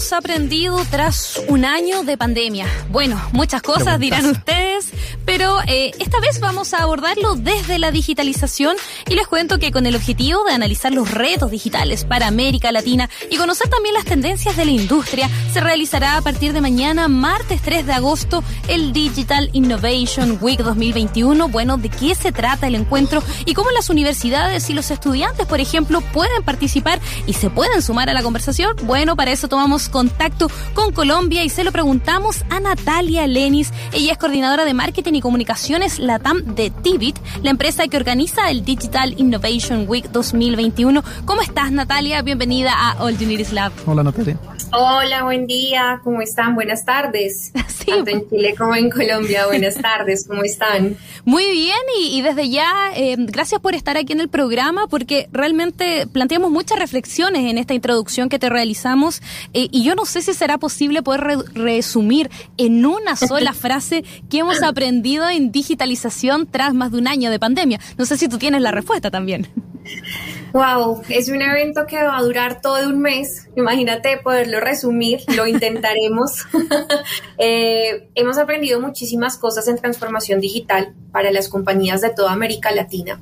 hemos aprendido tras un año de pandemia? Bueno, muchas cosas dirán ustedes, pero eh, esta vez vamos a abordarlo desde la digitalización y les cuento que con el objetivo de analizar los retos digitales para América Latina y conocer también las tendencias de la industria, se realizará a partir de mañana, martes 3 de agosto, el Digital Innovation Week 2021. Bueno, ¿de qué se trata el encuentro y cómo las universidades y los estudiantes, por ejemplo, pueden participar y se pueden sumar a la conversación? Bueno, para eso tomamos contacto con Colombia y se lo preguntamos a Natalia Lenis. Ella es coordinadora de marketing y comunicaciones LATAM de Tibit, la empresa que organiza el Digital Innovation Week 2021. ¿Cómo estás, Natalia? Bienvenida a All You Lab. Hola, Natalia. Hola, buen día, ¿cómo están? Buenas tardes. Sí. Tanto en Chile como en Colombia, buenas tardes, ¿cómo están? Muy bien, y, desde ya, eh, gracias por estar aquí en el programa, porque realmente planteamos muchas reflexiones en esta introducción que te realizamos, eh, y yo no sé si será posible poder resumir en una sola frase qué hemos aprendido en digitalización tras más de un año de pandemia. No sé si tú tienes la respuesta también. Wow, es un evento que va a durar todo un mes. Imagínate poderlo resumir, lo intentaremos. Eh, hemos aprendido muchísimas cosas en transformación digital para las compañías de toda América Latina.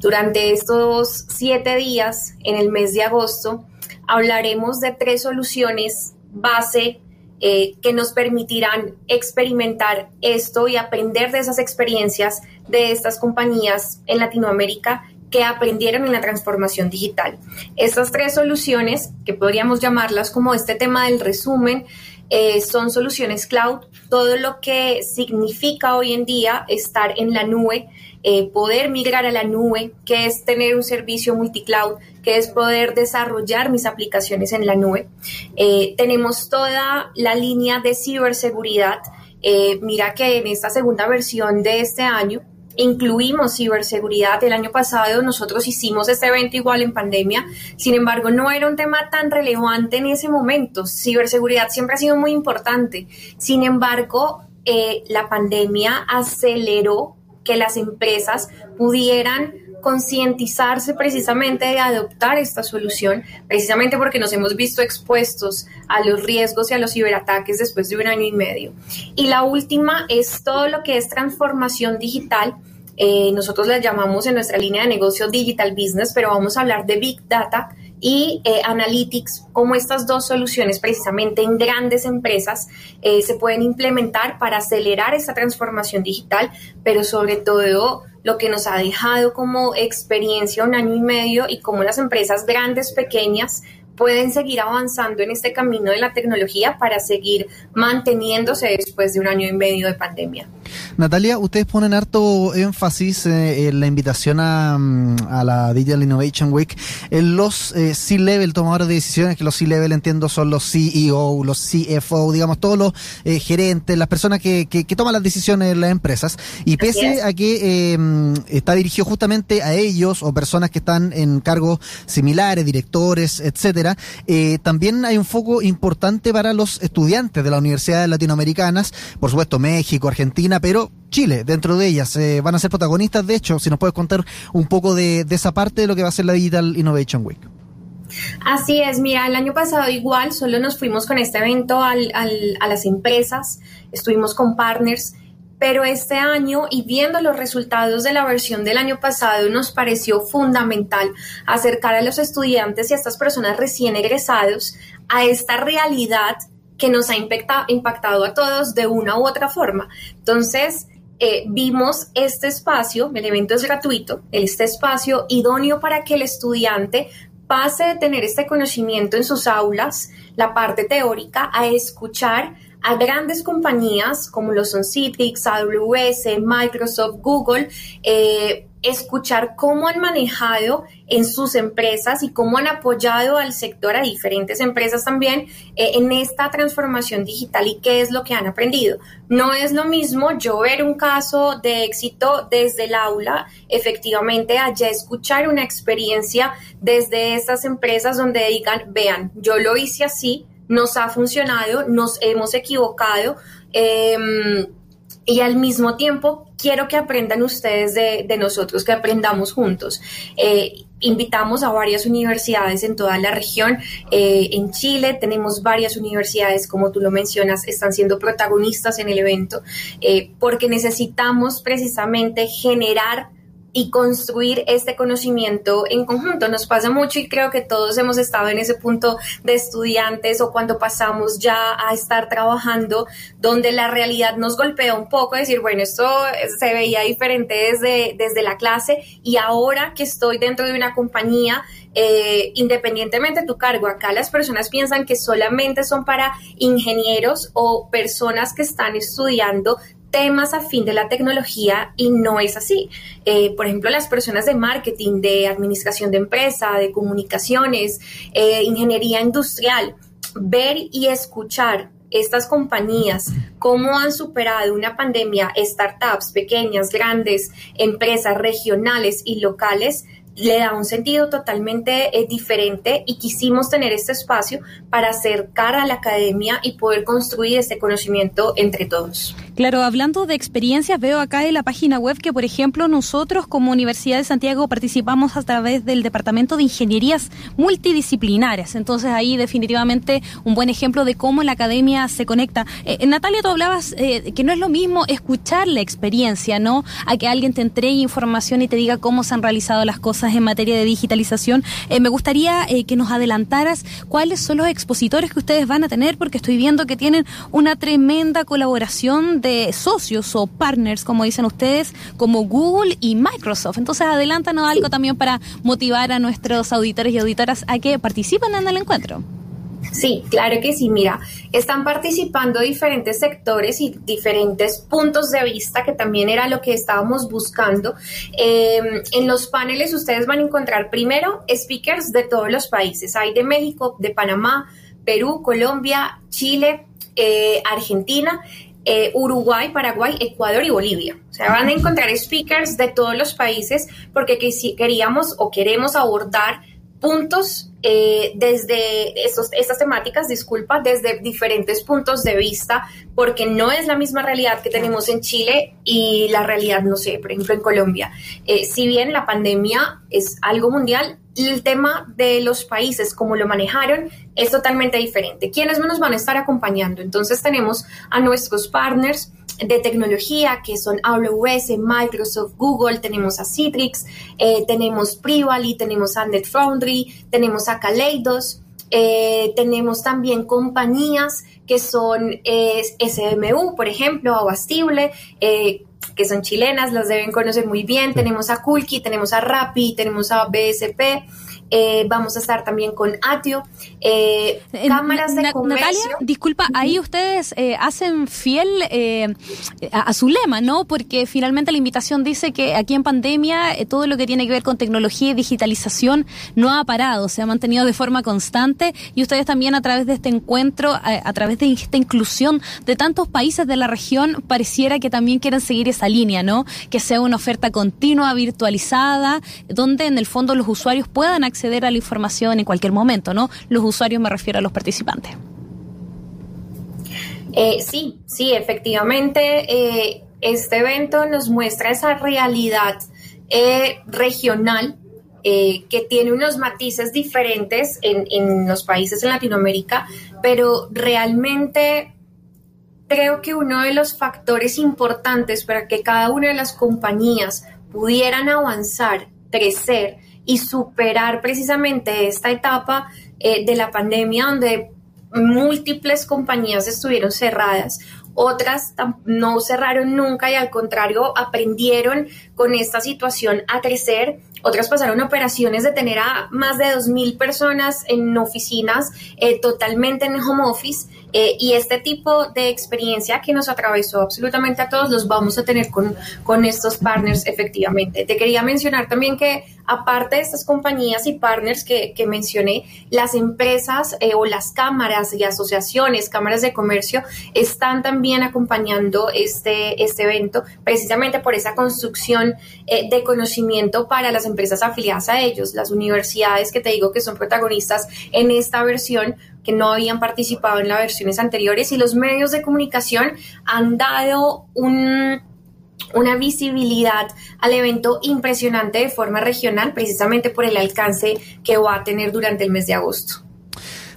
Durante estos siete días, en el mes de agosto, hablaremos de tres soluciones base eh, que nos permitirán experimentar esto y aprender de esas experiencias de estas compañías en Latinoamérica que aprendieron en la transformación digital. Estas tres soluciones, que podríamos llamarlas como este tema del resumen, eh, son soluciones cloud, todo lo que significa hoy en día estar en la nube, eh, poder migrar a la nube, que es tener un servicio multicloud, que es poder desarrollar mis aplicaciones en la nube. Eh, tenemos toda la línea de ciberseguridad. mira que en esta segunda versión de este año incluimos ciberseguridad. El año pasado nosotros hicimos este evento igual en pandemia, sin embargo no era un tema tan relevante en ese momento. Ciberseguridad siempre ha sido muy importante. Sin embargo, eh, la pandemia aceleró que las empresas pudieran concientizarse precisamente de adoptar esta solución, precisamente porque nos hemos visto expuestos a los riesgos y a los ciberataques después de un año y medio. Y la última es todo lo que es transformación digital. Eh, nosotros la llamamos en nuestra línea de negocio Digital Business, pero vamos a hablar de Big Data y eh, Analytics, como estas dos soluciones precisamente en grandes empresas eh, se pueden implementar para acelerar esa transformación digital, pero sobre todo lo que nos ha dejado como experiencia un año y medio y cómo las empresas grandes, pequeñas, pueden seguir avanzando en este camino de la tecnología para seguir manteniéndose después de un año y medio de pandemia. Natalia, ustedes ponen harto énfasis eh, en la invitación a, mm, a, la Digital Innovation Week en los eh, C-Level tomadores de decisiones, que los C-Level entiendo son los CEO, los CFO, digamos, todos los eh, gerentes, las personas que, que, toman las decisiones en las empresas. Y pese a que mm, está dirigido justamente a ellos o personas que están en cargos similares, directores, etcétera, también hay un foco importante para los estudiantes de las universidades latinoamericanas, por supuesto México, Argentina, pero Chile, dentro de ellas, eh, van a ser protagonistas. De hecho, si nos puedes contar un poco de, esa parte de lo que va a ser la Digital Innovation Week. Así es, mira, el año pasado igual, solo nos fuimos con este evento a las empresas, estuvimos con partners, pero este año y viendo los resultados de la versión del año pasado nos pareció fundamental acercar a los estudiantes y a estas personas recién egresados a esta realidad que nos ha impactado a todos de una u otra forma. Entonces, eh, vimos este espacio, el evento es gratuito, este espacio idóneo para que el estudiante pase de tener este conocimiento en sus aulas, la parte teórica, a escuchar a grandes compañías como lo son Citrix, AWS, Microsoft, Google, eh, escuchar cómo han manejado en sus empresas y cómo han apoyado al sector, a diferentes empresas también, eh, en esta transformación digital y qué es lo que han aprendido. No es lo mismo yo ver un caso de éxito desde el aula, efectivamente, allá escuchar una experiencia desde estas empresas donde digan, vean, yo lo hice así, nos ha funcionado, nos hemos equivocado. Em, y al mismo tiempo quiero que aprendan ustedes de, nosotros, que aprendamos juntos. Eh, invitamos a varias universidades en toda la región. Eh, en Chile tenemos varias universidades, como tú lo mencionas, están siendo protagonistas en el evento, eh, porque necesitamos precisamente generar y construir este conocimiento en conjunto. Nos pasa mucho y creo que todos hemos estado en ese punto de estudiantes o cuando pasamos ya a estar trabajando donde la realidad nos golpea un poco, decir, bueno, esto se veía diferente desde, desde la clase y ahora que estoy dentro de una compañía, eh, independientemente de tu cargo, acá las personas piensan que solamente son para ingenieros o personas que están estudiando temas afín de la tecnología y no es así. Eh, por ejemplo, las personas de marketing, de administración de empresa, de comunicaciones, eh, ingeniería industrial, ver y escuchar estas compañías, cómo han superado una pandemia, startups pequeñas, grandes, empresas regionales y locales, le da un sentido totalmente eh, diferente y quisimos tener este espacio para acercar a la academia y poder construir este conocimiento entre todos. Claro, hablando de experiencias, veo acá en la página web que, por ejemplo, nosotros como Universidad de Santiago participamos a través del Departamento de Ingenierías Multidisciplinarias. Entonces ahí definitivamente un buen ejemplo de cómo la academia se conecta. Eh, Natalia, tú hablabas eh, que no es lo mismo escuchar la experiencia, ¿no? A que alguien te entregue información y te diga cómo se han realizado las cosas en materia de digitalización. Eh, me gustaría eh, que nos adelantaras cuáles son los expositores que ustedes van a tener, porque estoy viendo que tienen una tremenda colaboración de socios o partners, como dicen ustedes, como Google y Microsoft. Entonces, adelántanos algo también para motivar a nuestros auditores y auditoras a que participen en el encuentro. Sí, claro que sí. Mira, están participando diferentes sectores y diferentes puntos de vista, que también era lo que estábamos buscando. Em, en los paneles ustedes van a encontrar primero speakers de todos los países. Hay de México, de Panamá, Perú, Colombia, Chile, eh, Argentina. Eh, Uruguay, Paraguay, Ecuador y Bolivia. O sea, van a encontrar speakers de todos los países porque queríamos o queremos abordar puntos eh, desde estos, estas temáticas, disculpa, desde diferentes puntos de vista, porque no es la misma realidad que tenemos en Chile y la realidad, no sé, por ejemplo, en Colombia. Eh, si bien la pandemia es algo mundial, el tema de los países, como lo manejaron, es totalmente diferente. ¿Quiénes nos van a estar acompañando? Entonces tenemos a nuestros partners, de tecnología que son AWS, Microsoft, Google, tenemos a Citrix, eh, tenemos Privali, tenemos a NetFoundry, tenemos a Kaleidos, eh, tenemos también compañías que son SMU, por ejemplo, Abastible, eh, que son chilenas, las deben conocer muy bien. Tenemos a Kulki, tenemos a Rappi, tenemos a BSP. Eh, vamos a estar también con Atio, eh, cámaras de comercio. Natalia, disculpa, ahí ustedes eh, hacen fiel a, su lema, ¿no? Porque finalmente la invitación dice que aquí en pandemia todo lo que tiene que ver con tecnología y digitalización no ha parado, se ha mantenido de forma constante y ustedes también a través de este encuentro, a través de esta inclusión de tantos países de la región, pareciera que también quieren seguir esa línea, ¿no? Que sea una oferta continua, virtualizada, donde en el fondo los usuarios puedan acceder acceder a la información en cualquier momento, ¿no? Los usuarios me refiero a los participantes. Eh, sí, sí, efectivamente, eh, este evento nos muestra esa realidad eh, regional que tiene unos matices diferentes en, en los países en Latinoamérica, pero realmente creo que uno de los factores importantes para que cada una de las compañías pudieran avanzar, crecer, y superar precisamente esta etapa eh, de la pandemia donde múltiples compañías estuvieron cerradas, otras no cerraron nunca y al contrario aprendieron con esta situación a crecer, otras pasaron operaciones de tener a más de 2.000 personas en oficinas eh, totalmente en home office eh, y este tipo de experiencia que nos atravesó absolutamente a todos los vamos a tener con, con estos partners efectivamente. Te quería mencionar también que aparte de estas compañías y partners que, que mencioné, las empresas eh, o las cámaras y asociaciones, cámaras de comercio, están también acompañando este, este evento precisamente por esa construcción eh, de conocimiento para las empresas afiliadas a ellos, las universidades que te digo que son protagonistas en esta versión que no habían participado en las versiones anteriores y los medios de comunicación han dado un, una visibilidad al evento impresionante de forma regional, precisamente por el alcance que va a tener durante el mes de agosto.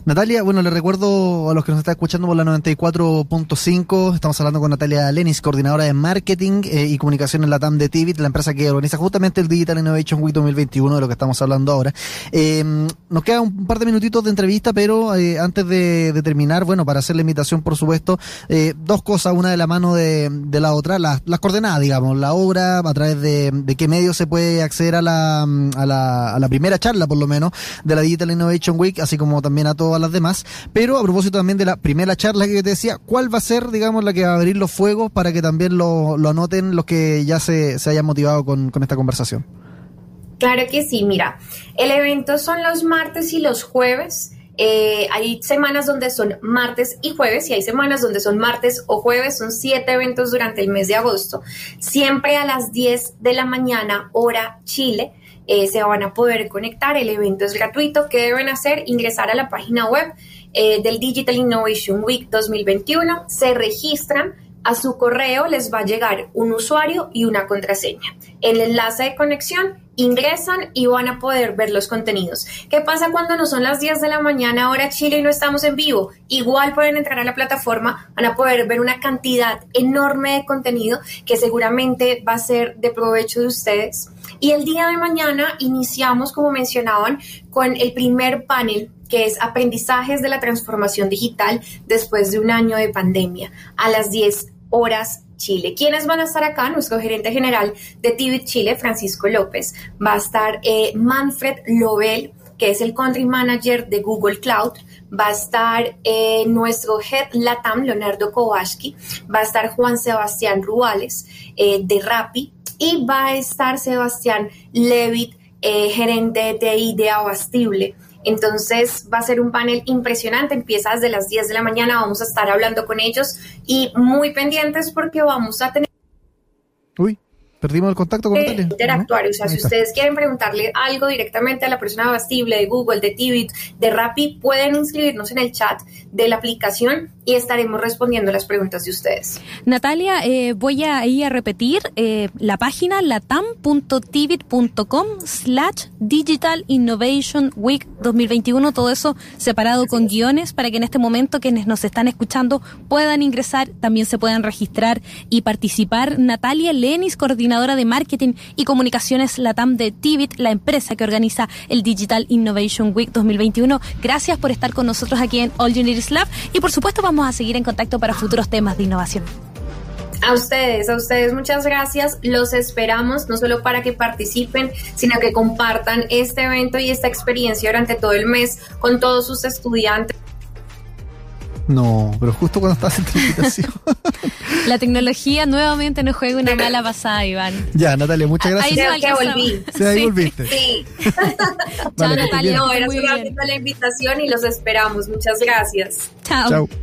Natalia, bueno, le recuerdo a los que nos están escuchando por la 94.5, estamos hablando con Natalia Lenis, coordinadora de marketing eh, y comunicación en la TAM de Tivit, la empresa que organiza justamente el Digital Innovation Week 2021, de lo que estamos hablando ahora. Eh, nos queda un par de minutitos de entrevista, pero eh, antes de, terminar, bueno, para hacer la invitación, por supuesto, dos cosas, una de la mano de, la otra, las, coordenadas, digamos, la obra, a través de, qué medio se puede acceder a la, a la, a la primera charla, por lo menos, de la Digital Innovation Week, así como también a todo las demás. Pero a propósito también de la primera charla que yo te decía, ¿cuál va a ser, digamos, la que va a abrir los fuegos para que también lo, lo anoten los que ya se, se hayan motivado con, con esta conversación? Claro que sí, mira, el evento son los martes y los jueves. Eh, hay semanas donde son martes y jueves y hay semanas donde son martes o jueves. Son siete eventos durante el mes de agosto. Siempre a las 10 de la mañana, hora Chile. Eh, se van a poder conectar. El evento es gratuito. ¿Qué deben hacer? Ingresar a la página web eh, del Digital Innovation Week 2021. Se registran. A su correo les va a llegar un usuario y una contraseña. El enlace de conexión ingresan y van a poder ver los contenidos. ¿Qué pasa cuando no son las 10 de la mañana hora Chile y no estamos en vivo? Igual pueden entrar a la plataforma, van a poder ver una cantidad enorme de contenido que seguramente va a ser de provecho de ustedes. Y el día de mañana iniciamos, como mencionaban, con el primer panel que es aprendizajes de la transformación digital después de un año de pandemia, a las 10 horas Chile. ¿Quiénes van a estar acá? Nuestro gerente general de Tibit Chile, Francisco López. Va a estar eh, Manfred Lobel, que es el country manager de Google Cloud. Va a estar eh, nuestro head Latam, Leonardo Kowalski. Va a estar Juan Sebastián Ruales eh, de Rappi. Y va a estar Sebastián Levitt, gerente de IDEA Abastible. Entonces va a ser un panel impresionante, empieza desde las 10 de la mañana, vamos a estar hablando con ellos y muy pendientes porque vamos a tener... Uy, perdimos el contacto con Natalia. Interactuar, o sea, si ustedes quieren preguntarle algo directamente a la persona abastible de Google, de Tibit, de Rappi, pueden inscribirnos en el chat de la aplicación y estaremos respondiendo las preguntas de ustedes. Natalia, eh, voy a ir a repetir eh, la página latam.tibit.com slash Digital Innovation Week 2021, todo eso separado con guiones para que en este momento quienes nos están escuchando puedan ingresar, también se puedan registrar y participar. Natalia Lenis, coordinadora de marketing y comunicaciones Latam de Tibit, la empresa que organiza el Digital Innovation Week 2021. Gracias por estar con nosotros aquí en All Unities Lab y por supuesto vamos a seguir en contacto para futuros temas de innovación. A ustedes, a ustedes muchas gracias. Los esperamos no solo para que participen, sino que compartan este evento y esta experiencia durante todo el mes con todos sus estudiantes. No, pero justo cuando estás en tu invitación. La tecnología nuevamente nos juega una mala pasada, Iván. Ya, Natalia, muchas gracias. Ahí que volví. Sí, ahí volviste. Sí. Chao, Natalia. No, era solamente la invitación y los esperamos. Muchas gracias. Chao. Chao.